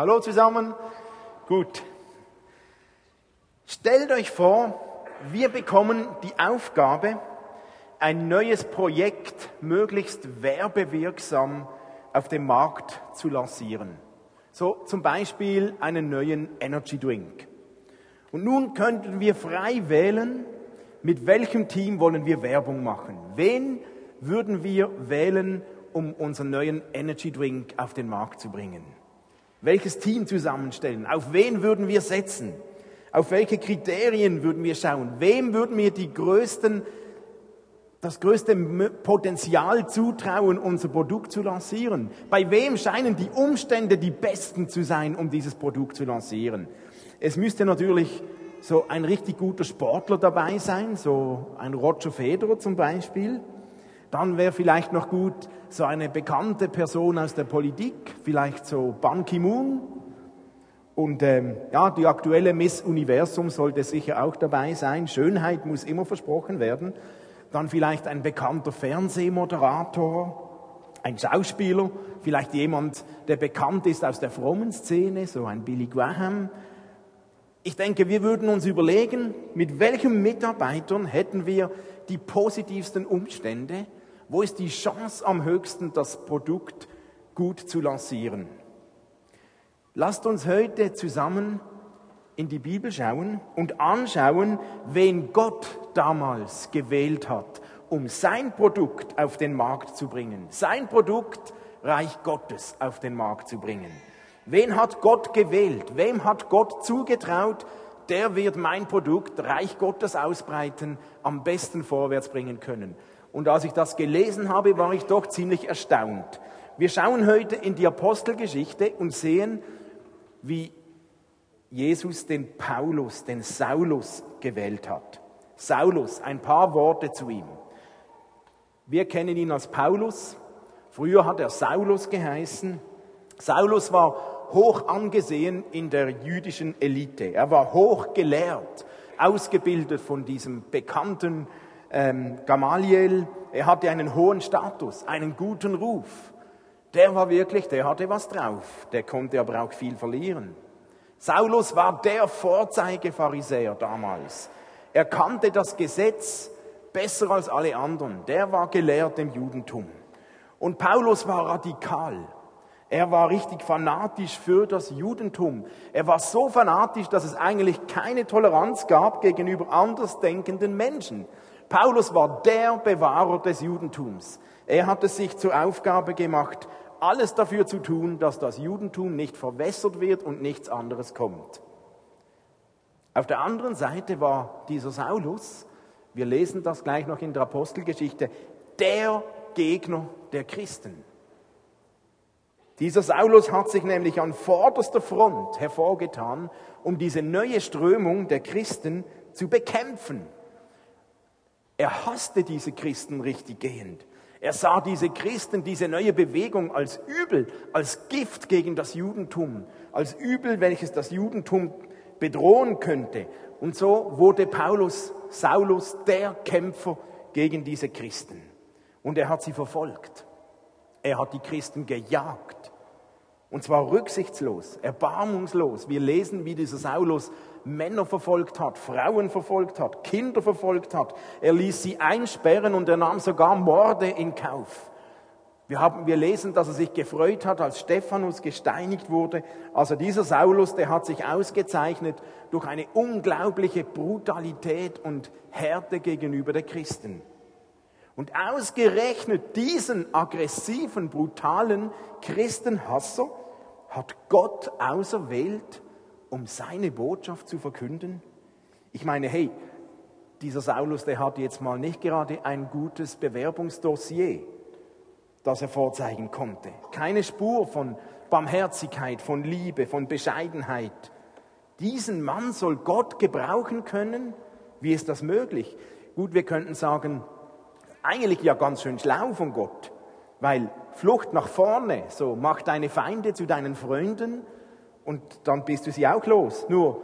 Hallo zusammen. Gut. Stellt euch vor, wir bekommen die Aufgabe, ein neues Projekt möglichst werbewirksam auf dem Markt zu lancieren. So zum Beispiel einen neuen Energy Drink. Und nun könnten wir frei wählen, mit welchem Team wollen wir Werbung machen. Wen würden wir wählen, um unseren neuen Energy Drink auf den Markt zu bringen? Welches Team zusammenstellen, auf wen würden wir setzen, auf welche Kriterien würden wir schauen, wem würden wir die größten, das größte Potenzial zutrauen, unser Produkt zu lancieren. Bei wem scheinen die Umstände die besten zu sein, um dieses Produkt zu lancieren. Es müsste natürlich so ein richtig guter Sportler dabei sein, so ein Roger Federer zum Beispiel. Dann wäre vielleicht noch gut so eine bekannte Person aus der Politik, vielleicht so Ban Ki-moon. Und ähm, ja, die aktuelle Miss Universum sollte sicher auch dabei sein. Schönheit muss immer versprochen werden. Dann vielleicht ein bekannter Fernsehmoderator, ein Schauspieler, vielleicht jemand, der bekannt ist aus der frommen Szene, so ein Billy Graham. Ich denke, wir würden uns überlegen, mit welchen Mitarbeitern hätten wir die positivsten Umstände, wo ist die Chance am höchsten, das Produkt gut zu lancieren? Lasst uns heute zusammen in die Bibel schauen und anschauen, wen Gott damals gewählt hat, um sein Produkt auf den Markt zu bringen. Sein Produkt, Reich Gottes, auf den Markt zu bringen. Wen hat Gott gewählt? Wem hat Gott zugetraut, der wird mein Produkt, Reich Gottes, ausbreiten, am besten vorwärts bringen können? Und als ich das gelesen habe, war ich doch ziemlich erstaunt. Wir schauen heute in die Apostelgeschichte und sehen, wie Jesus den Paulus, den Saulus gewählt hat. Saulus, ein paar Worte zu ihm. Wir kennen ihn als Paulus. Früher hat er Saulus geheißen. Saulus war hoch angesehen in der jüdischen Elite. Er war hoch gelehrt, ausgebildet von diesem bekannten ähm, Gamaliel, er hatte einen hohen Status, einen guten Ruf. Der war wirklich, der hatte was drauf, der konnte aber auch viel verlieren. Saulus war der Vorzeigepharisäer damals. Er kannte das Gesetz besser als alle anderen. Der war gelehrt im Judentum. Und Paulus war radikal. Er war richtig fanatisch für das Judentum. Er war so fanatisch, dass es eigentlich keine Toleranz gab gegenüber andersdenkenden Menschen. Paulus war der Bewahrer des Judentums. Er hat es sich zur Aufgabe gemacht, alles dafür zu tun, dass das Judentum nicht verwässert wird und nichts anderes kommt. Auf der anderen Seite war dieser Saulus, wir lesen das gleich noch in der Apostelgeschichte, der Gegner der Christen. Dieser Saulus hat sich nämlich an vorderster Front hervorgetan, um diese neue Strömung der Christen zu bekämpfen. Er hasste diese Christen richtig gehend. Er sah diese Christen, diese neue Bewegung als Übel, als Gift gegen das Judentum, als Übel, welches das Judentum bedrohen könnte. Und so wurde Paulus, Saulus, der Kämpfer gegen diese Christen. Und er hat sie verfolgt. Er hat die Christen gejagt. Und zwar rücksichtslos, erbarmungslos. Wir lesen, wie dieser Saulus Männer verfolgt hat, Frauen verfolgt hat, Kinder verfolgt hat. Er ließ sie einsperren und er nahm sogar Morde in Kauf. Wir, haben, wir lesen, dass er sich gefreut hat, als Stephanus gesteinigt wurde. Also dieser Saulus, der hat sich ausgezeichnet durch eine unglaubliche Brutalität und Härte gegenüber der Christen. Und ausgerechnet diesen aggressiven, brutalen Christenhasser hat Gott auserwählt, um seine Botschaft zu verkünden? Ich meine, hey, dieser Saulus, der hat jetzt mal nicht gerade ein gutes Bewerbungsdossier, das er vorzeigen konnte. Keine Spur von Barmherzigkeit, von Liebe, von Bescheidenheit. Diesen Mann soll Gott gebrauchen können? Wie ist das möglich? Gut, wir könnten sagen, eigentlich ja ganz schön schlau von Gott, weil Flucht nach vorne, so mach deine Feinde zu deinen Freunden und dann bist du sie auch los. Nur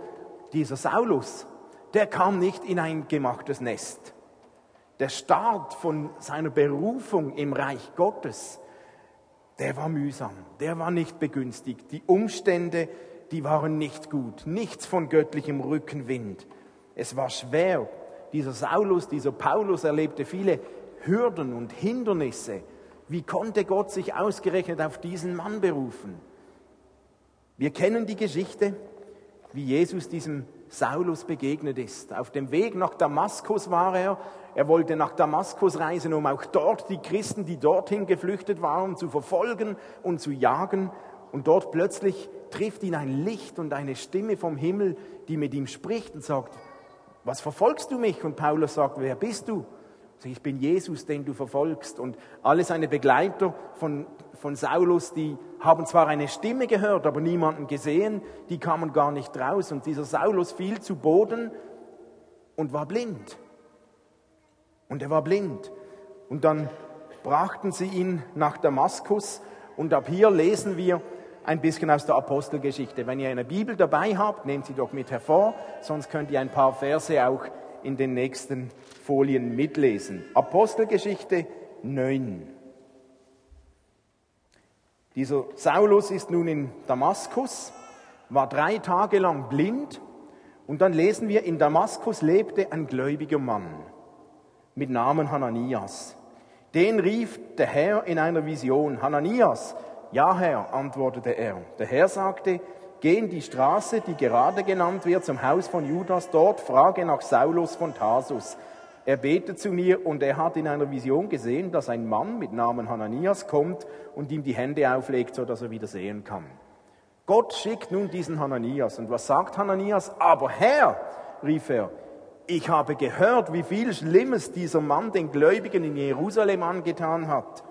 dieser Saulus, der kam nicht in ein gemachtes Nest. Der Start von seiner Berufung im Reich Gottes, der war mühsam, der war nicht begünstigt. Die Umstände, die waren nicht gut. Nichts von göttlichem Rückenwind. Es war schwer. Dieser Saulus, dieser Paulus erlebte viele Hürden und Hindernisse. Wie konnte Gott sich ausgerechnet auf diesen Mann berufen? Wir kennen die Geschichte, wie Jesus diesem Saulus begegnet ist. Auf dem Weg nach Damaskus war er. Er wollte nach Damaskus reisen, um auch dort die Christen, die dorthin geflüchtet waren, zu verfolgen und zu jagen. Und dort plötzlich trifft ihn ein Licht und eine Stimme vom Himmel, die mit ihm spricht und sagt, was verfolgst du mich? Und Paulus sagt, wer bist du? Ich bin Jesus, den du verfolgst. Und alle seine Begleiter von, von Saulus, die haben zwar eine Stimme gehört, aber niemanden gesehen, die kamen gar nicht raus. Und dieser Saulus fiel zu Boden und war blind. Und er war blind. Und dann brachten sie ihn nach Damaskus. Und ab hier lesen wir ein bisschen aus der Apostelgeschichte. Wenn ihr eine Bibel dabei habt, nehmt sie doch mit hervor, sonst könnt ihr ein paar Verse auch in den nächsten Folien mitlesen. Apostelgeschichte 9. Dieser Saulus ist nun in Damaskus, war drei Tage lang blind und dann lesen wir, in Damaskus lebte ein gläubiger Mann mit Namen Hananias. Den rief der Herr in einer Vision, Hananias, ja Herr, antwortete er. Der Herr sagte, geh in die Straße, die gerade genannt wird, zum Haus von Judas, dort frage nach Saulus von Tarsus. Er betet zu mir und er hat in einer Vision gesehen, dass ein Mann mit Namen Hananias kommt und ihm die Hände auflegt, so dass er wieder sehen kann. Gott schickt nun diesen Hananias. Und was sagt Hananias? Aber Herr, rief er, ich habe gehört, wie viel Schlimmes dieser Mann den Gläubigen in Jerusalem angetan hat.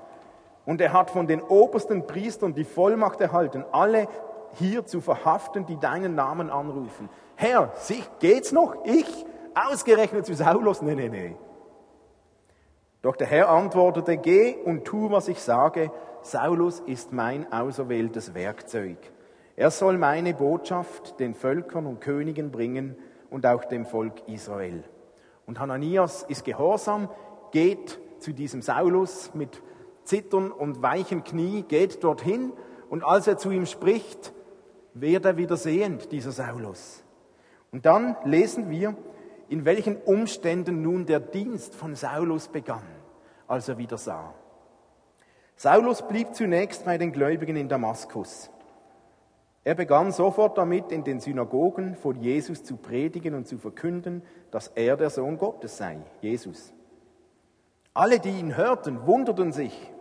Und er hat von den obersten Priestern die Vollmacht erhalten, alle hier zu verhaften, die deinen Namen anrufen. Herr, geht's noch? Ich? Ausgerechnet zu Saulus? Nee, nee, nee. Doch der Herr antwortete, geh und tu, was ich sage. Saulus ist mein auserwähltes Werkzeug. Er soll meine Botschaft den Völkern und Königen bringen und auch dem Volk Israel. Und Hananias ist gehorsam, geht zu diesem Saulus mit Zittern und weichen Knie, geht dorthin und als er zu ihm spricht, wird er wieder sehend, dieser Saulus. Und dann lesen wir, in welchen Umständen nun der Dienst von Saulus begann, als er wieder sah. Saulus blieb zunächst bei den Gläubigen in Damaskus. Er begann sofort damit, in den Synagogen von Jesus zu predigen und zu verkünden, dass er der Sohn Gottes sei, Jesus. Alle, die ihn hörten, wunderten sich.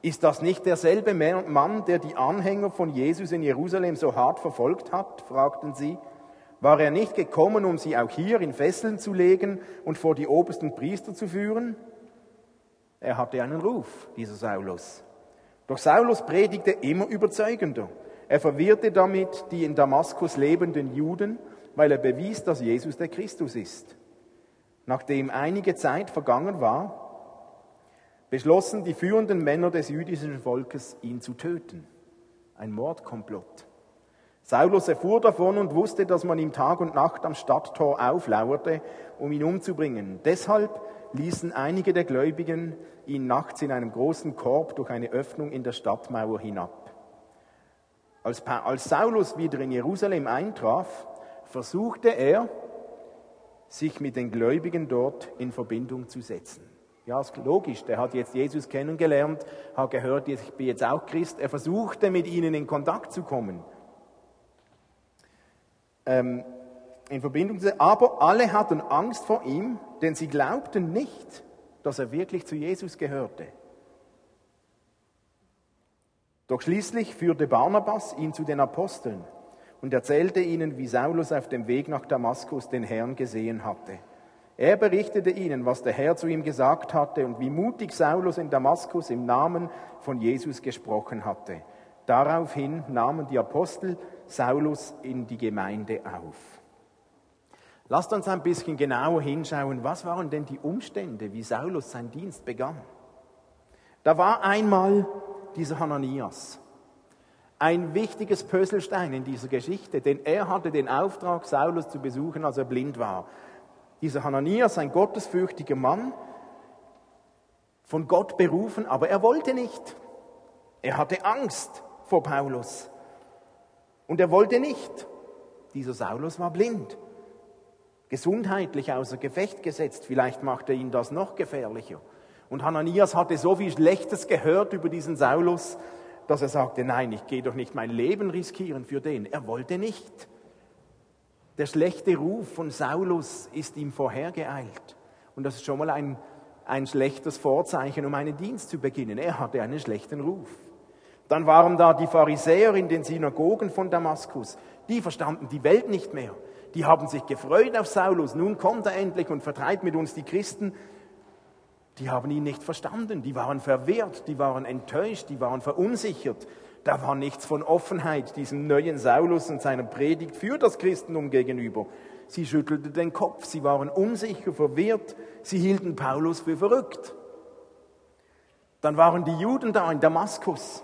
Ist das nicht derselbe Mann, der die Anhänger von Jesus in Jerusalem so hart verfolgt hat? fragten sie. War er nicht gekommen, um sie auch hier in Fesseln zu legen und vor die obersten Priester zu führen? Er hatte einen Ruf, dieser Saulus. Doch Saulus predigte immer überzeugender. Er verwirrte damit die in Damaskus lebenden Juden, weil er bewies, dass Jesus der Christus ist. Nachdem einige Zeit vergangen war, beschlossen die führenden Männer des jüdischen Volkes, ihn zu töten. Ein Mordkomplott. Saulus erfuhr davon und wusste, dass man ihm Tag und Nacht am Stadttor auflauerte, um ihn umzubringen. Deshalb ließen einige der Gläubigen ihn nachts in einem großen Korb durch eine Öffnung in der Stadtmauer hinab. Als, als Saulus wieder in Jerusalem eintraf, versuchte er, sich mit den Gläubigen dort in Verbindung zu setzen. Ja, ist logisch, der hat jetzt Jesus kennengelernt, hat gehört, ich bin jetzt auch Christ. Er versuchte mit ihnen in Kontakt zu kommen ähm, in Verbindung zu Aber alle hatten Angst vor ihm, denn sie glaubten nicht, dass er wirklich zu Jesus gehörte. Doch schließlich führte Barnabas ihn zu den Aposteln und erzählte ihnen, wie Saulus auf dem Weg nach Damaskus den Herrn gesehen hatte. Er berichtete ihnen, was der Herr zu ihm gesagt hatte und wie mutig Saulus in Damaskus im Namen von Jesus gesprochen hatte. Daraufhin nahmen die Apostel Saulus in die Gemeinde auf. Lasst uns ein bisschen genauer hinschauen, was waren denn die Umstände, wie Saulus seinen Dienst begann. Da war einmal dieser Hananias, ein wichtiges Pöselstein in dieser Geschichte, denn er hatte den Auftrag, Saulus zu besuchen, als er blind war. Dieser Hananias, ein gottesfürchtiger Mann, von Gott berufen, aber er wollte nicht. Er hatte Angst vor Paulus. Und er wollte nicht. Dieser Saulus war blind, gesundheitlich außer Gefecht gesetzt. Vielleicht machte ihn das noch gefährlicher. Und Hananias hatte so viel Schlechtes gehört über diesen Saulus, dass er sagte, nein, ich gehe doch nicht mein Leben riskieren für den. Er wollte nicht. Der schlechte Ruf von Saulus ist ihm vorhergeeilt. Und das ist schon mal ein, ein schlechtes Vorzeichen, um einen Dienst zu beginnen. Er hatte einen schlechten Ruf. Dann waren da die Pharisäer in den Synagogen von Damaskus. Die verstanden die Welt nicht mehr. Die haben sich gefreut auf Saulus. Nun kommt er endlich und vertreibt mit uns die Christen. Die haben ihn nicht verstanden. Die waren verwirrt, die waren enttäuscht, die waren verunsichert. Da war nichts von Offenheit diesem neuen Saulus und seiner Predigt für das Christentum gegenüber. Sie schüttelten den Kopf, sie waren unsicher, verwirrt, sie hielten Paulus für verrückt. Dann waren die Juden da in Damaskus.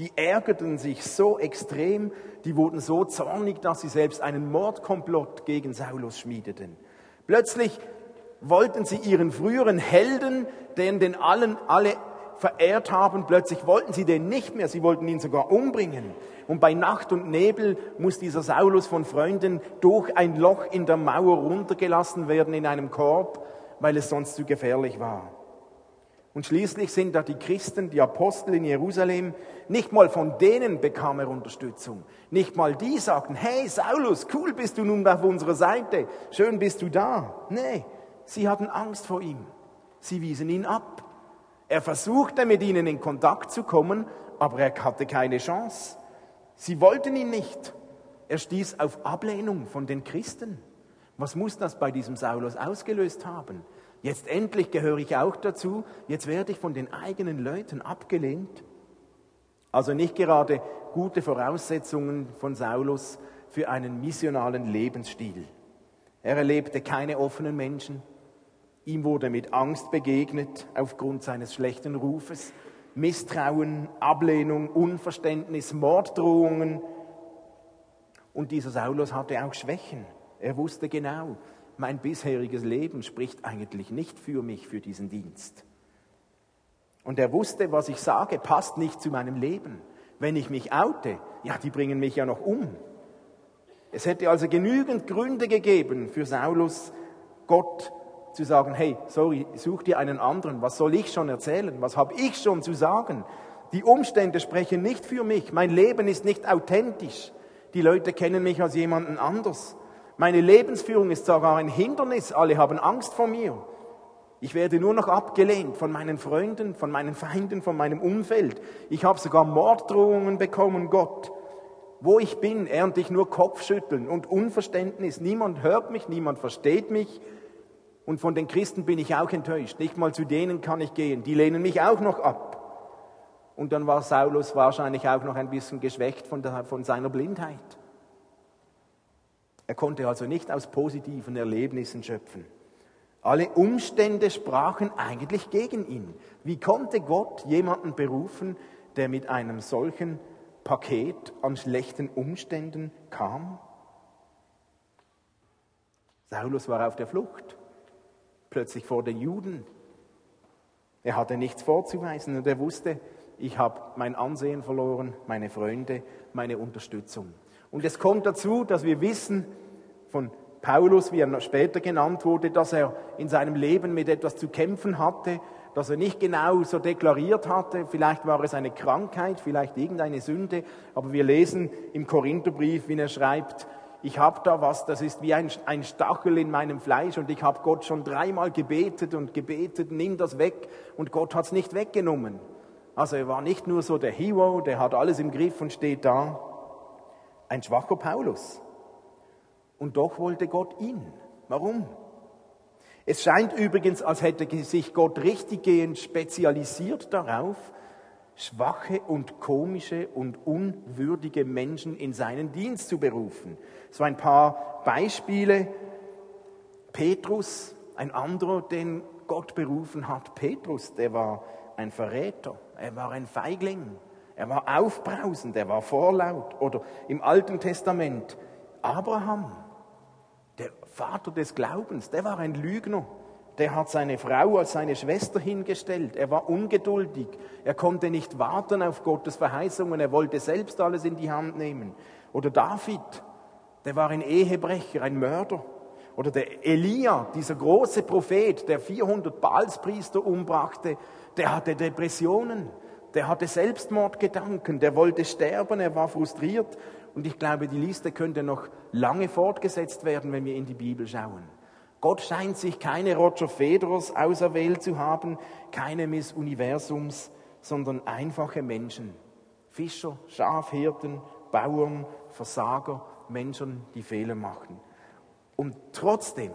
Die ärgerten sich so extrem, die wurden so zornig, dass sie selbst einen Mordkomplott gegen Saulus schmiedeten. Plötzlich wollten sie ihren früheren Helden, den den allen alle verehrt haben, plötzlich wollten sie den nicht mehr, sie wollten ihn sogar umbringen. Und bei Nacht und Nebel muss dieser Saulus von Freunden durch ein Loch in der Mauer runtergelassen werden in einem Korb, weil es sonst zu gefährlich war. Und schließlich sind da die Christen, die Apostel in Jerusalem, nicht mal von denen bekam er Unterstützung. Nicht mal die sagten, hey Saulus, cool bist du nun auf unserer Seite, schön bist du da. Nee, sie hatten Angst vor ihm. Sie wiesen ihn ab. Er versuchte mit ihnen in Kontakt zu kommen, aber er hatte keine Chance. Sie wollten ihn nicht. Er stieß auf Ablehnung von den Christen. Was muss das bei diesem Saulus ausgelöst haben? Jetzt endlich gehöre ich auch dazu, jetzt werde ich von den eigenen Leuten abgelehnt. Also nicht gerade gute Voraussetzungen von Saulus für einen missionalen Lebensstil. Er erlebte keine offenen Menschen, Ihm wurde mit Angst begegnet aufgrund seines schlechten Rufes, Misstrauen, Ablehnung, Unverständnis, Morddrohungen. Und dieser Saulus hatte auch Schwächen. Er wusste genau, mein bisheriges Leben spricht eigentlich nicht für mich, für diesen Dienst. Und er wusste, was ich sage, passt nicht zu meinem Leben. Wenn ich mich oute, ja, die bringen mich ja noch um. Es hätte also genügend Gründe gegeben für Saulus, Gott zu sagen, hey, sorry, such dir einen anderen, was soll ich schon erzählen, was habe ich schon zu sagen? Die Umstände sprechen nicht für mich, mein Leben ist nicht authentisch, die Leute kennen mich als jemanden anders. Meine Lebensführung ist sogar ein Hindernis, alle haben Angst vor mir. Ich werde nur noch abgelehnt von meinen Freunden, von meinen Feinden, von meinem Umfeld. Ich habe sogar Morddrohungen bekommen, Gott. Wo ich bin, ernte ich nur Kopfschütteln und Unverständnis. Niemand hört mich, niemand versteht mich. Und von den Christen bin ich auch enttäuscht. Nicht mal zu denen kann ich gehen. Die lehnen mich auch noch ab. Und dann war Saulus wahrscheinlich auch noch ein bisschen geschwächt von, der, von seiner Blindheit. Er konnte also nicht aus positiven Erlebnissen schöpfen. Alle Umstände sprachen eigentlich gegen ihn. Wie konnte Gott jemanden berufen, der mit einem solchen Paket an schlechten Umständen kam? Saulus war auf der Flucht plötzlich vor den Juden. Er hatte nichts vorzuweisen und er wusste, ich habe mein Ansehen verloren, meine Freunde, meine Unterstützung. Und es kommt dazu, dass wir wissen von Paulus, wie er später genannt wurde, dass er in seinem Leben mit etwas zu kämpfen hatte, dass er nicht genau so deklariert hatte. Vielleicht war es eine Krankheit, vielleicht irgendeine Sünde. Aber wir lesen im Korintherbrief, wie er schreibt, ich habe da was, das ist wie ein, ein Stachel in meinem Fleisch und ich habe Gott schon dreimal gebetet und gebetet, nimm das weg und Gott hat es nicht weggenommen. Also er war nicht nur so der Hero, der hat alles im Griff und steht da. Ein schwacher Paulus. Und doch wollte Gott ihn. Warum? Es scheint übrigens, als hätte sich Gott richtiggehend spezialisiert darauf, schwache und komische und unwürdige Menschen in seinen Dienst zu berufen. So ein paar Beispiele. Petrus, ein anderer, den Gott berufen hat. Petrus, der war ein Verräter, er war ein Feigling, er war aufbrausend, er war vorlaut. Oder im Alten Testament Abraham, der Vater des Glaubens, der war ein Lügner, Der hat seine Frau als seine Schwester hingestellt. Er war ungeduldig. Er konnte nicht warten auf Gottes Verheißungen. Er wollte selbst alles in die Hand nehmen. Oder David, der war ein Ehebrecher, ein Mörder. Oder der Elia, dieser große Prophet, der 400 Baalspriester umbrachte, der hatte Depressionen, der hatte Selbstmordgedanken, der wollte sterben, er war frustriert. Und ich glaube, die Liste könnte noch lange fortgesetzt werden, wenn wir in die Bibel schauen. Gott scheint sich keine Roger Federers auserwählt zu haben, keine Miss Universums, sondern einfache Menschen. Fischer, Schafhirten, Bauern, Versager, Menschen, die Fehler machen. Und trotzdem,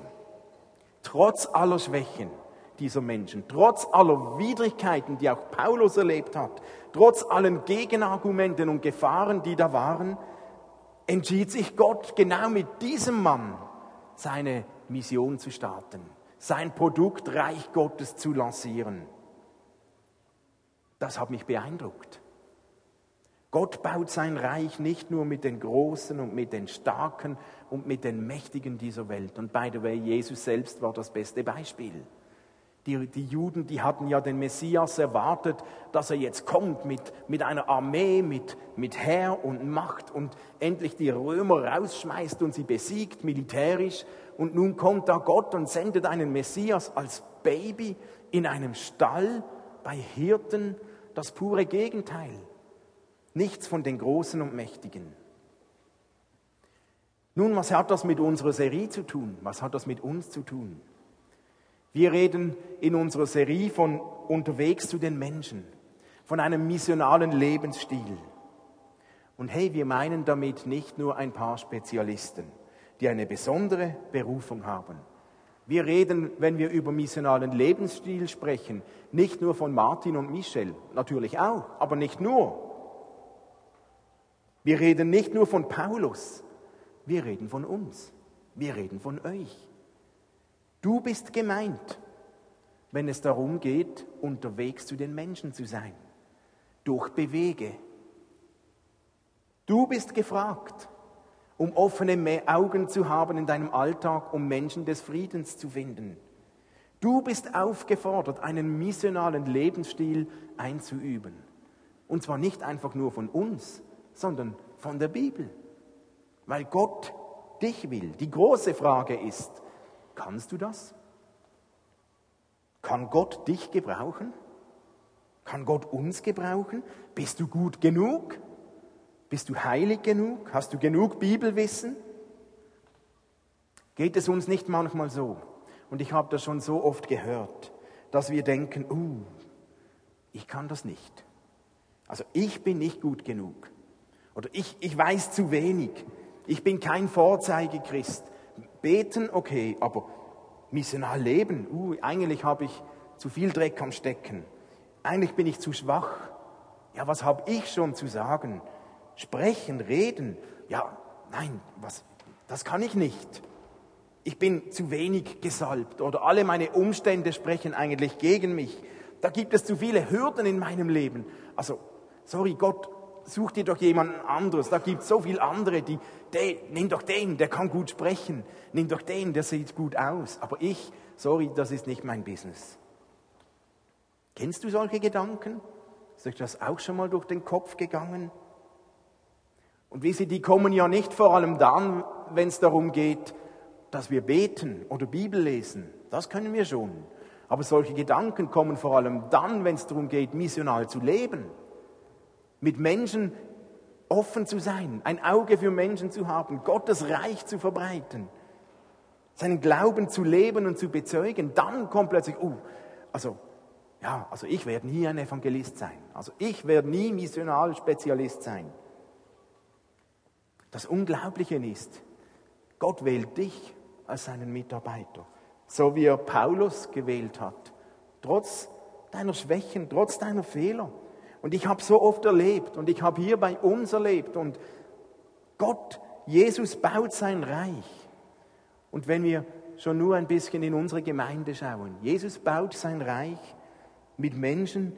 trotz aller Schwächen dieser Menschen, trotz aller Widrigkeiten, die auch Paulus erlebt hat, trotz allen Gegenargumenten und Gefahren, die da waren, entschied sich Gott genau mit diesem Mann seine Mission zu starten, sein Produkt Reich Gottes zu lancieren. Das hat mich beeindruckt. Gott baut sein Reich nicht nur mit den Großen und mit den Starken und mit den Mächtigen dieser Welt. Und by the way, Jesus selbst war das beste Beispiel. Die, die, Juden, die hatten ja den Messias erwartet, dass er jetzt kommt mit, mit einer Armee, mit, mit Herr und Macht und endlich die Römer rausschmeißt und sie besiegt militärisch. Und nun kommt da Gott und sendet einen Messias als Baby in einem Stall bei Hirten, das pure Gegenteil. Nichts von den Großen und Mächtigen. Nun, was hat das mit unserer Serie zu tun? Was hat das mit uns zu tun? Wir reden in unserer Serie von unterwegs zu den Menschen, von einem missionalen Lebensstil. Und hey, wir meinen damit nicht nur ein paar Spezialisten, die eine besondere Berufung haben. Wir reden, wenn wir über missionalen Lebensstil sprechen, nicht nur von Martin und Michel, natürlich auch, aber nicht nur. Wir reden nicht nur von Paulus, wir reden von uns, wir reden von euch. Du bist gemeint, wenn es darum geht, unterwegs zu den Menschen zu sein, durch Bewege. Du bist gefragt, um offene Augen zu haben in deinem Alltag, um Menschen des Friedens zu finden. Du bist aufgefordert, einen missionalen Lebensstil einzuüben. Und zwar nicht einfach nur von uns, sondern von der Bibel. Weil Gott dich will. Die große Frage ist, Kannst du das? Kann Gott dich gebrauchen? Kann Gott uns gebrauchen? Bist du gut genug? Bist du heilig genug? Hast du genug Bibelwissen? Geht es uns nicht manchmal so? Und ich habe das schon so oft gehört, dass wir denken, uh, ich kann das nicht. Also ich bin nicht gut genug. Oder ich, ich weiß zu wenig. Ich bin kein Vorzeigechrist. Beten, okay, aber missional leben, uh, eigentlich habe ich zu viel Dreck am Stecken. Eigentlich bin ich zu schwach. Ja, was habe ich schon zu sagen? Sprechen, reden. Ja, nein, was, das kann ich nicht. Ich bin zu wenig gesalbt oder alle meine Umstände sprechen eigentlich gegen mich. Da gibt es zu viele Hürden in meinem Leben. Also, sorry, Gott, such dir doch jemanden anderes. Da gibt es so viele andere, die, die, nimm doch den, der kann gut sprechen. Nimm doch den, der sieht gut aus. Aber ich, sorry, das ist nicht mein Business. Kennst du solche Gedanken? Ist euch das auch schon mal durch den Kopf gegangen? Und wie sie, die kommen ja nicht vor allem dann, wenn es darum geht, dass wir beten oder Bibel lesen. Das können wir schon. Aber solche Gedanken kommen vor allem dann, wenn es darum geht, missional zu leben mit Menschen offen zu sein, ein Auge für Menschen zu haben, Gottes Reich zu verbreiten, seinen Glauben zu leben und zu bezeugen, dann kommt plötzlich, uh, also, ja, also ich werde nie ein Evangelist sein. Also ich werde nie Missionalspezialist sein. Das Unglaubliche ist, Gott wählt dich als seinen Mitarbeiter, so wie er Paulus gewählt hat, trotz deiner Schwächen, trotz deiner Fehler. Und ich habe so oft erlebt und ich habe hier bei uns erlebt und Gott, Jesus baut sein Reich. Und wenn wir schon nur ein bisschen in unsere Gemeinde schauen, Jesus baut sein Reich mit Menschen,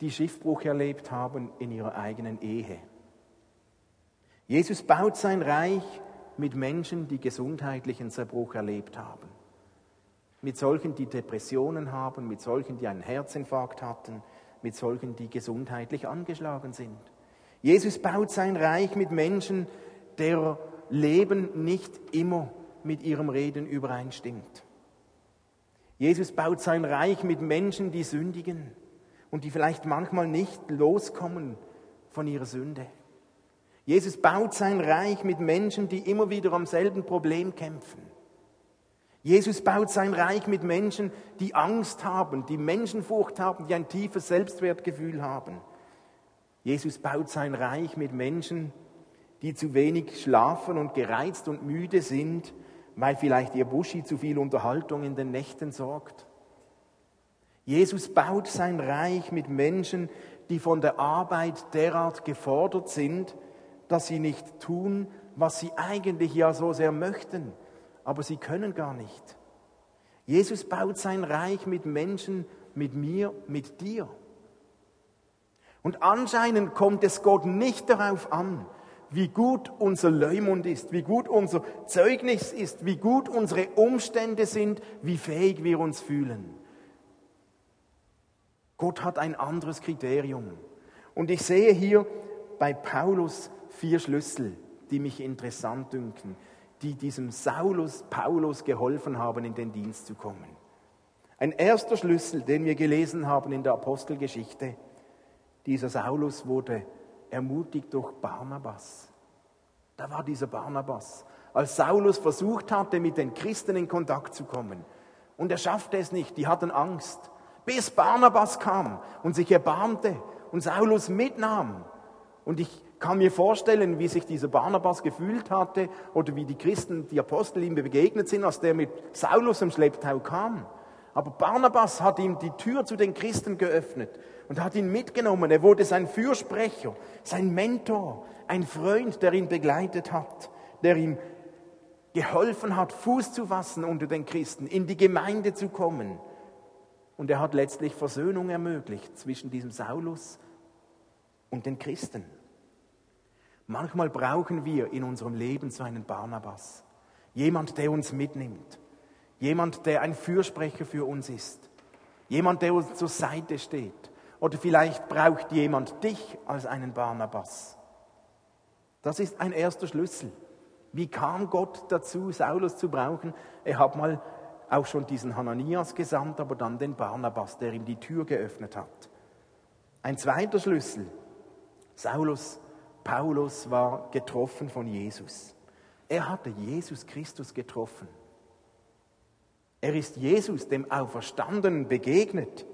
die Schiffbruch erlebt haben in ihrer eigenen Ehe. Jesus baut sein Reich mit Menschen, die gesundheitlichen Zerbruch erlebt haben. Mit solchen, die Depressionen haben, mit solchen, die einen Herzinfarkt hatten, mit solchen, die gesundheitlich angeschlagen sind. Jesus baut sein Reich mit Menschen, der Leben nicht immer mit ihrem Reden übereinstimmt. Jesus baut sein Reich mit Menschen, die sündigen und die vielleicht manchmal nicht loskommen von ihrer Sünde. Jesus baut sein Reich mit Menschen, die immer wieder am selben Problem kämpfen. Jesus baut sein Reich mit Menschen, die Angst haben, die Menschenfurcht haben, die ein tiefes Selbstwertgefühl haben. Jesus baut sein Reich mit Menschen, die zu wenig schlafen und gereizt und müde sind, weil vielleicht ihr Buschi zu viel Unterhaltung in den Nächten sorgt. Jesus baut sein Reich mit Menschen, die von der Arbeit derart gefordert sind, dass sie nicht tun, was sie eigentlich ja so sehr möchten, aber sie können gar nicht. Jesus baut sein Reich mit Menschen, mit mir, mit dir. Und anscheinend kommt es Gott nicht darauf an, wie gut unser Leumund ist, wie gut unser Zeugnis ist, wie gut unsere Umstände sind, wie fähig wir uns fühlen. Gott hat ein anderes Kriterium. Und ich sehe hier bei Paulus vier Schlüssel, die mich interessant dünken, die diesem Saulus, Paulus geholfen haben, in den Dienst zu kommen. Ein erster Schlüssel, den wir gelesen haben in der Apostelgeschichte, dieser Saulus wurde ermutigt durch Barnabas. Da war dieser Barnabas. Als Saulus versucht hatte, mit den Christen in Kontakt zu kommen. Und er schaffte es nicht, die hatten Angst. Bis Barnabas kam und sich erbarmte und Saulus mitnahm. Und ich kann mir vorstellen, wie sich dieser Barnabas gefühlt hatte oder wie die Christen, die Apostel ihm begegnet sind, als der mit Saulus im Schlepptau kam. Aber Barnabas hat ihm die Tür zu den Christen geöffnet und hat ihn mitgenommen. Er wurde sein Fürsprecher, sein Mentor, ein Freund, der ihn begleitet hat, der ihm geholfen hat, Fuß zu fassen unter den Christen, in die Gemeinde zu kommen. Und er hat letztlich Versöhnung ermöglicht zwischen diesem Saulus und den Christen. Manchmal brauchen wir in unserem Leben so einen Barnabas, jemand, der uns mitnimmt, jemand, der ein Fürsprecher für uns ist, jemand, der uns zur Seite steht, oder vielleicht braucht jemand dich als einen Barnabas. Das ist ein erster Schlüssel. Wie kam Gott dazu, Saulus zu brauchen? Er hat mal auch schon diesen Hananias gesandt, aber dann den Barnabas, der ihm die Tür geöffnet hat. Ein zweiter Schlüssel. Saulus, Paulus war getroffen von Jesus. Er hatte Jesus Christus getroffen. Er ist Jesus, dem Auferstandenen, begegnet.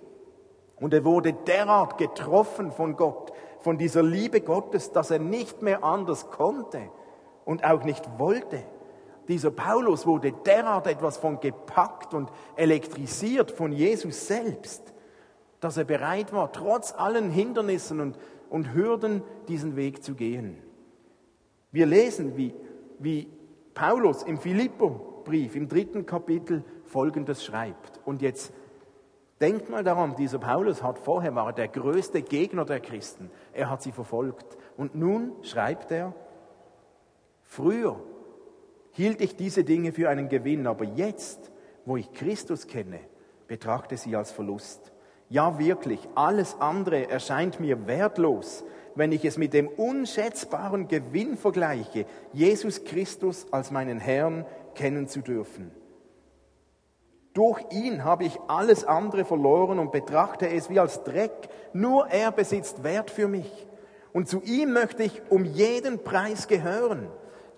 Und er wurde derart getroffen von Gott, von dieser Liebe Gottes, dass er nicht mehr anders konnte und auch nicht wollte. Dieser Paulus wurde derart etwas von gepackt und elektrisiert von Jesus selbst, dass er bereit war, trotz allen Hindernissen und, und Hürden diesen Weg zu gehen. Wir lesen, wie, wie Paulus im Philippo-Brief im dritten Kapitel Folgendes schreibt. Und jetzt Denkt mal daran, dieser Paulus hat vorher war der größte Gegner der Christen. Er hat sie verfolgt. Und nun schreibt er, früher hielt ich diese Dinge für einen Gewinn, aber jetzt, wo ich Christus kenne, betrachte sie als Verlust. Ja, wirklich, alles andere erscheint mir wertlos, wenn ich es mit dem unschätzbaren Gewinn vergleiche, Jesus Christus als meinen Herrn kennen zu dürfen. Durch ihn habe ich alles andere verloren und betrachte es wie als Dreck. Nur er besitzt Wert für mich. Und zu ihm möchte ich um jeden Preis gehören.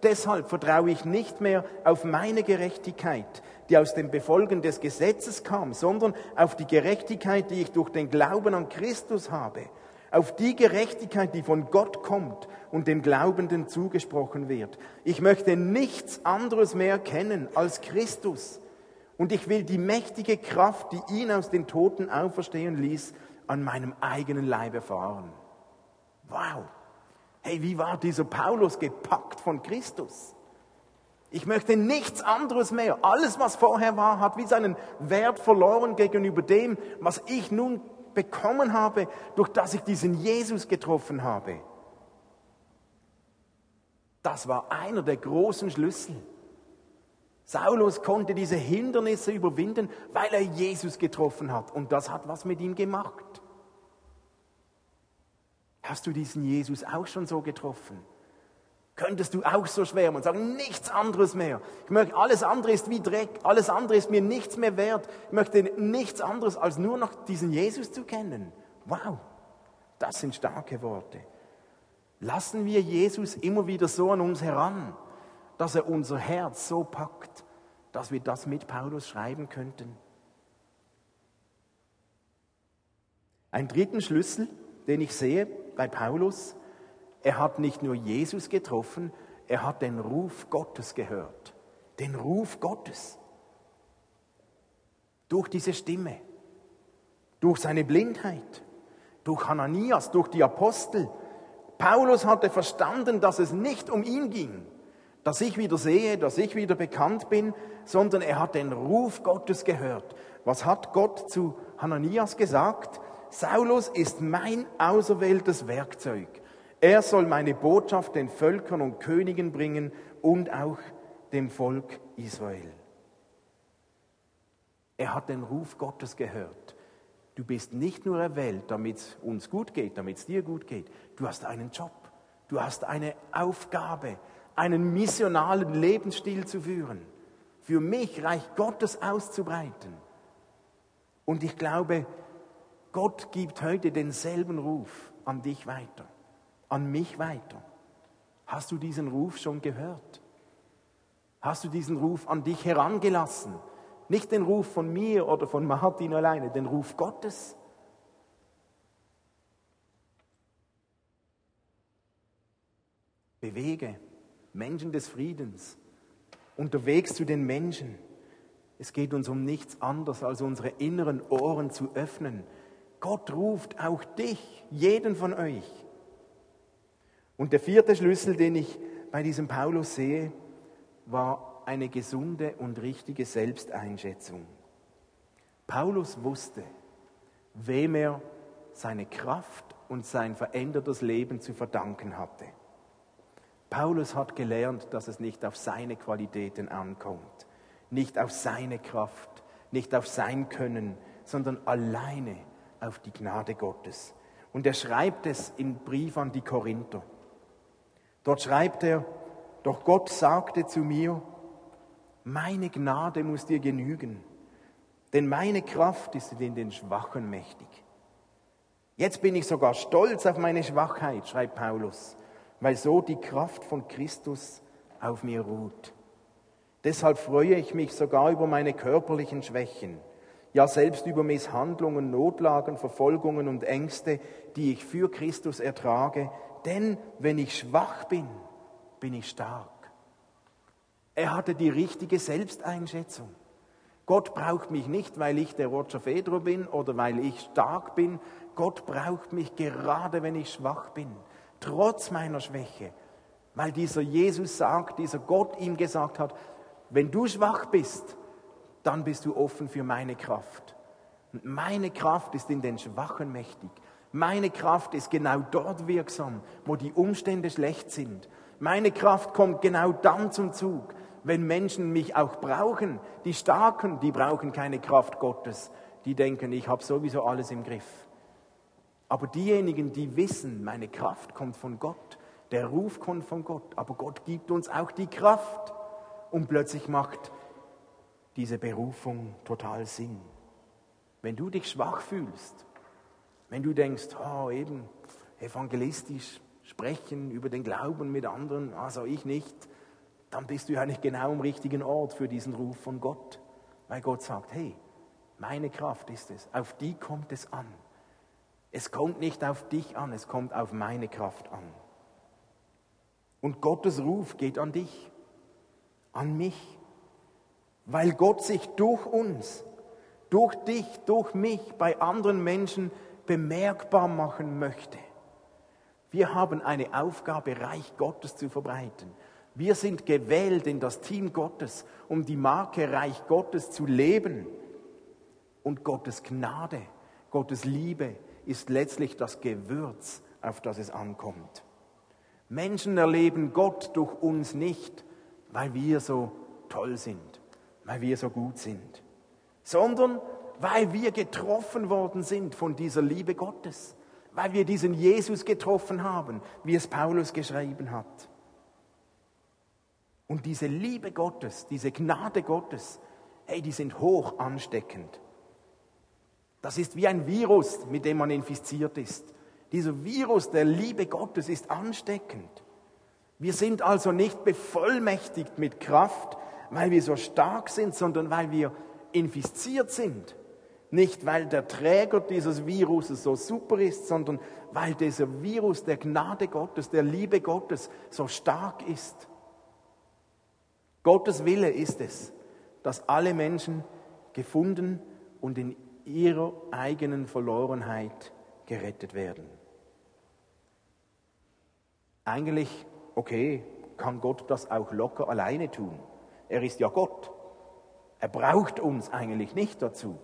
Deshalb vertraue ich nicht mehr auf meine Gerechtigkeit, die aus dem Befolgen des Gesetzes kam, sondern auf die Gerechtigkeit, die ich durch den Glauben an Christus habe. Auf die Gerechtigkeit, die von Gott kommt und dem Glaubenden zugesprochen wird. Ich möchte nichts anderes mehr kennen als Christus und ich will die mächtige Kraft, die ihn aus den Toten auferstehen ließ, an meinem eigenen Leib erfahren. Wow. Hey, wie war dieser Paulus gepackt von Christus? Ich möchte nichts anderes mehr. Alles, was vorher war, hat wie seinen Wert verloren gegenüber dem, was ich nun bekommen habe, durch das ich diesen Jesus getroffen habe. Das war einer der großen Schlüssel Saulus konnte diese Hindernisse überwinden, weil er Jesus getroffen hat. Und das hat was mit ihm gemacht. Hast du diesen Jesus auch schon so getroffen? Könntest du auch so schwärmen und sagen, nichts anderes mehr. Ich möchte, alles andere ist wie Dreck, alles andere ist mir nichts mehr wert. Ich möchte nichts anderes als nur noch diesen Jesus zu kennen. Wow, das sind starke Worte. Lassen wir Jesus immer wieder so an uns heran dass er unser Herz so packt, dass wir das mit Paulus schreiben könnten. Ein dritten Schlüssel, den ich sehe bei Paulus, er hat nicht nur Jesus getroffen, er hat den Ruf Gottes gehört. Den Ruf Gottes. Durch diese Stimme, durch seine Blindheit, durch Hananias, durch die Apostel. Paulus hatte verstanden, dass es nicht um ihn ging, dass ich wieder sehe, dass ich wieder bekannt bin, sondern er hat den Ruf Gottes gehört. Was hat Gott zu Hananias gesagt? Saulus ist mein auserwähltes Werkzeug. Er soll meine Botschaft den Völkern und Königen bringen und auch dem Volk Israel. Er hat den Ruf Gottes gehört. Du bist nicht nur erwählt, damit es uns gut geht, damit es dir gut geht. Du hast einen Job. Du hast eine Aufgabe einen missionalen Lebensstil zu führen, für mich Reich Gottes auszubreiten. Und ich glaube, Gott gibt heute denselben Ruf an dich weiter, an mich weiter. Hast du diesen Ruf schon gehört? Hast du diesen Ruf an dich herangelassen? Nicht den Ruf von mir oder von Martin alleine, den Ruf Gottes. Bewege Menschen des Friedens, unterwegs zu den Menschen. Es geht uns um nichts anderes, als unsere inneren Ohren zu öffnen. Gott ruft auch dich, jeden von euch. Und der vierte Schlüssel, den ich bei diesem Paulus sehe, war eine gesunde und richtige Selbsteinschätzung. Paulus wusste, wem er seine Kraft und sein verändertes Leben zu verdanken hatte. Paulus hat gelernt, dass es nicht auf seine Qualitäten ankommt, nicht auf seine Kraft, nicht auf sein Können, sondern alleine auf die Gnade Gottes. Und er schreibt es im Brief an die Korinther. Dort schreibt er, doch Gott sagte zu mir, meine Gnade muss dir genügen, denn meine Kraft ist in den Schwachen mächtig. Jetzt bin ich sogar stolz auf meine Schwachheit, schreibt Paulus weil so die Kraft von Christus auf mir ruht. Deshalb freue ich mich sogar über meine körperlichen Schwächen, ja selbst über Misshandlungen, Notlagen, Verfolgungen und Ängste, die ich für Christus ertrage, denn wenn ich schwach bin, bin ich stark. Er hatte die richtige Selbsteinschätzung. Gott braucht mich nicht, weil ich der Roger Fedro bin oder weil ich stark bin. Gott braucht mich gerade, wenn ich schwach bin trotz meiner Schwäche, weil dieser Jesus sagt, dieser Gott ihm gesagt hat, wenn du schwach bist, dann bist du offen für meine Kraft. Und meine Kraft ist in den Schwachen mächtig. Meine Kraft ist genau dort wirksam, wo die Umstände schlecht sind. Meine Kraft kommt genau dann zum Zug, wenn Menschen mich auch brauchen. Die Starken, die brauchen keine Kraft Gottes. Die denken, ich habe sowieso alles im Griff. Aber diejenigen, die wissen, meine Kraft kommt von Gott, der Ruf kommt von Gott, aber Gott gibt uns auch die Kraft und plötzlich macht diese Berufung total Sinn. Wenn du dich schwach fühlst, wenn du denkst, oh, eben evangelistisch sprechen über den Glauben mit anderen, also ich nicht, dann bist du ja nicht genau am richtigen Ort für diesen Ruf von Gott, weil Gott sagt, hey, meine Kraft ist es, auf die kommt es an. Es kommt nicht auf dich an, es kommt auf meine Kraft an. Und Gottes Ruf geht an dich, an mich, weil Gott sich durch uns, durch dich, durch mich bei anderen Menschen bemerkbar machen möchte. Wir haben eine Aufgabe, Reich Gottes zu verbreiten. Wir sind gewählt in das Team Gottes, um die Marke Reich Gottes zu leben. Und Gottes Gnade, Gottes Liebe, ist letztlich das Gewürz, auf das es ankommt. Menschen erleben Gott durch uns nicht, weil wir so toll sind, weil wir so gut sind, sondern weil wir getroffen worden sind von dieser Liebe Gottes, weil wir diesen Jesus getroffen haben, wie es Paulus geschrieben hat. Und diese Liebe Gottes, diese Gnade Gottes, hey, die sind hoch ansteckend. Das ist wie ein Virus, mit dem man infiziert ist. Dieser Virus der Liebe Gottes ist ansteckend. Wir sind also nicht bevollmächtigt mit Kraft, weil wir so stark sind, sondern weil wir infiziert sind. Nicht, weil der Träger dieses Viruses so super ist, sondern weil dieser Virus der Gnade Gottes, der Liebe Gottes so stark ist. Gottes Wille ist es, dass alle Menschen gefunden und in ihrer eigenen Verlorenheit gerettet werden. Eigentlich, okay, kann Gott das auch locker alleine tun. Er ist ja Gott. Er braucht uns eigentlich nicht dazu.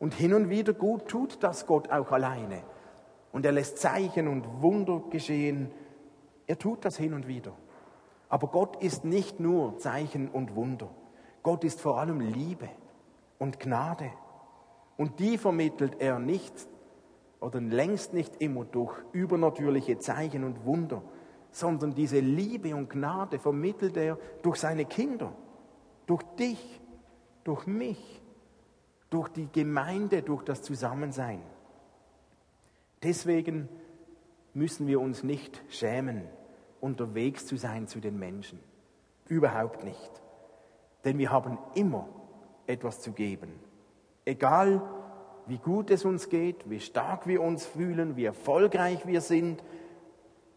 Und hin und wieder gut tut das Gott auch alleine. Und er lässt Zeichen und Wunder geschehen. Er tut das hin und wieder. Aber Gott ist nicht nur Zeichen und Wunder. Gott ist vor allem Liebe und Gnade. Und die vermittelt er nicht oder längst nicht immer durch übernatürliche Zeichen und Wunder, sondern diese Liebe und Gnade vermittelt er durch seine Kinder, durch dich, durch mich, durch die Gemeinde, durch das Zusammensein. Deswegen müssen wir uns nicht schämen, unterwegs zu sein zu den Menschen. Überhaupt nicht. Denn wir haben immer etwas zu geben. Egal wie gut es uns geht, wie stark wir uns fühlen, wie erfolgreich wir sind,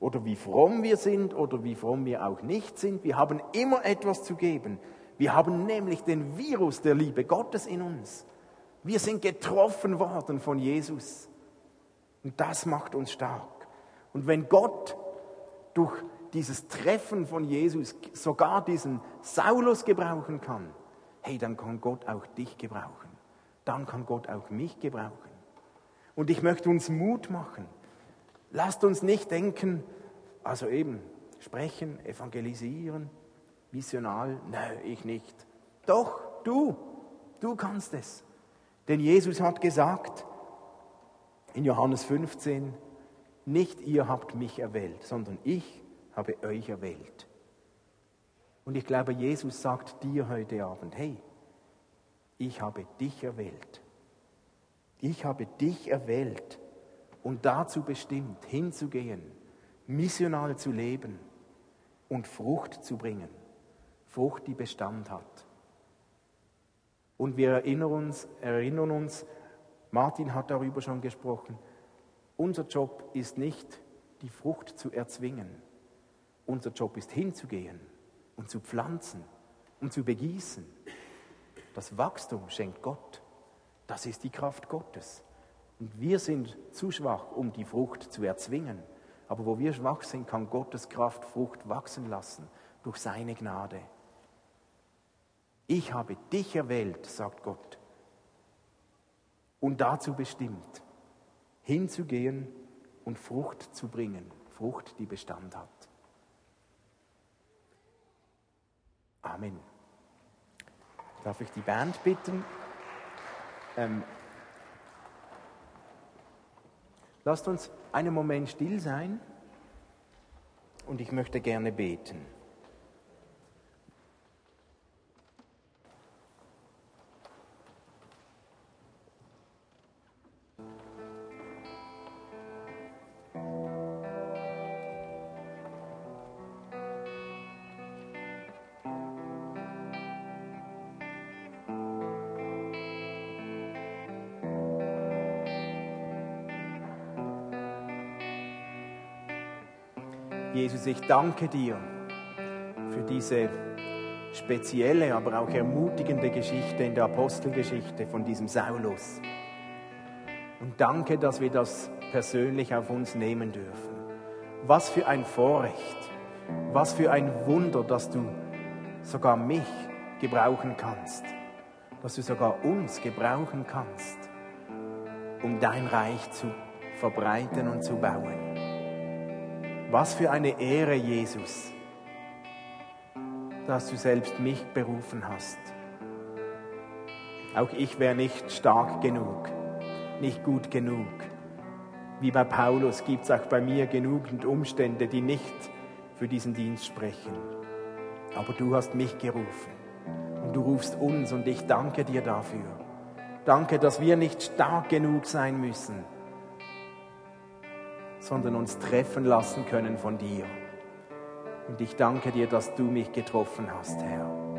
oder wie fromm wir sind oder wie fromm wir auch nicht sind. Wir haben immer etwas zu geben. Wir haben nämlich den Virus der Liebe Gottes in uns. Wir sind getroffen worden von Jesus. Und das macht uns stark. Und wenn Gott durch dieses Treffen von Jesus sogar diesen Saulus gebrauchen kann, hey, dann kann Gott auch dich gebrauchen. Dann kann Gott auch mich gebrauchen. Und ich möchte uns Mut machen. Lasst uns nicht denken, also eben, sprechen, evangelisieren, missional, nein, ich nicht. Doch, du, du kannst es. Denn Jesus hat gesagt in Johannes 15, nicht ihr habt mich erwählt, sondern ich habe euch erwählt. Und ich glaube, Jesus sagt dir heute Abend, hey, ich habe dich erwählt. Ich habe dich erwählt und dazu bestimmt, hinzugehen, missional zu leben und Frucht zu bringen. Frucht, die Bestand hat. Und wir erinnern uns, erinnern uns, Martin hat darüber schon gesprochen, unser Job ist nicht, die Frucht zu erzwingen. Unser Job ist hinzugehen und zu pflanzen und zu begießen. Das Wachstum schenkt Gott. Das ist die Kraft Gottes. Und wir sind zu schwach, um die Frucht zu erzwingen. Aber wo wir schwach sind, kann Gottes Kraft Frucht wachsen lassen durch seine Gnade. Ich habe dich erwählt, sagt Gott, und dazu bestimmt, hinzugehen und Frucht zu bringen, Frucht, die Bestand hat. Amen. Darf ich die Band bitten? Ähm, lasst uns einen Moment still sein und ich möchte gerne beten. Jesus, ich danke dir für diese spezielle, aber auch ermutigende Geschichte in der Apostelgeschichte von diesem Saulus. Und danke, dass wir das persönlich auf uns nehmen dürfen. Was für ein Vorrecht, was für ein Wunder, dass du sogar mich gebrauchen kannst, dass du sogar uns gebrauchen kannst, um dein Reich zu verbreiten und zu bauen. Was für eine Ehre, Jesus. dass du selbst mich berufen hast. Auch ich wäre nicht stark genug, nicht gut genug. Wie bei Paulus gibt es auch bei mir genügend Umstände, die nicht für diesen Dienst sprechen. Aber du hast mich gerufen und du rufst uns und ich danke dir dafür. Danke, dass wir nicht stark genug sein müssen, sondern uns treffen lassen können von dir. Und ich danke dir, dass du mich getroffen hast, Herr.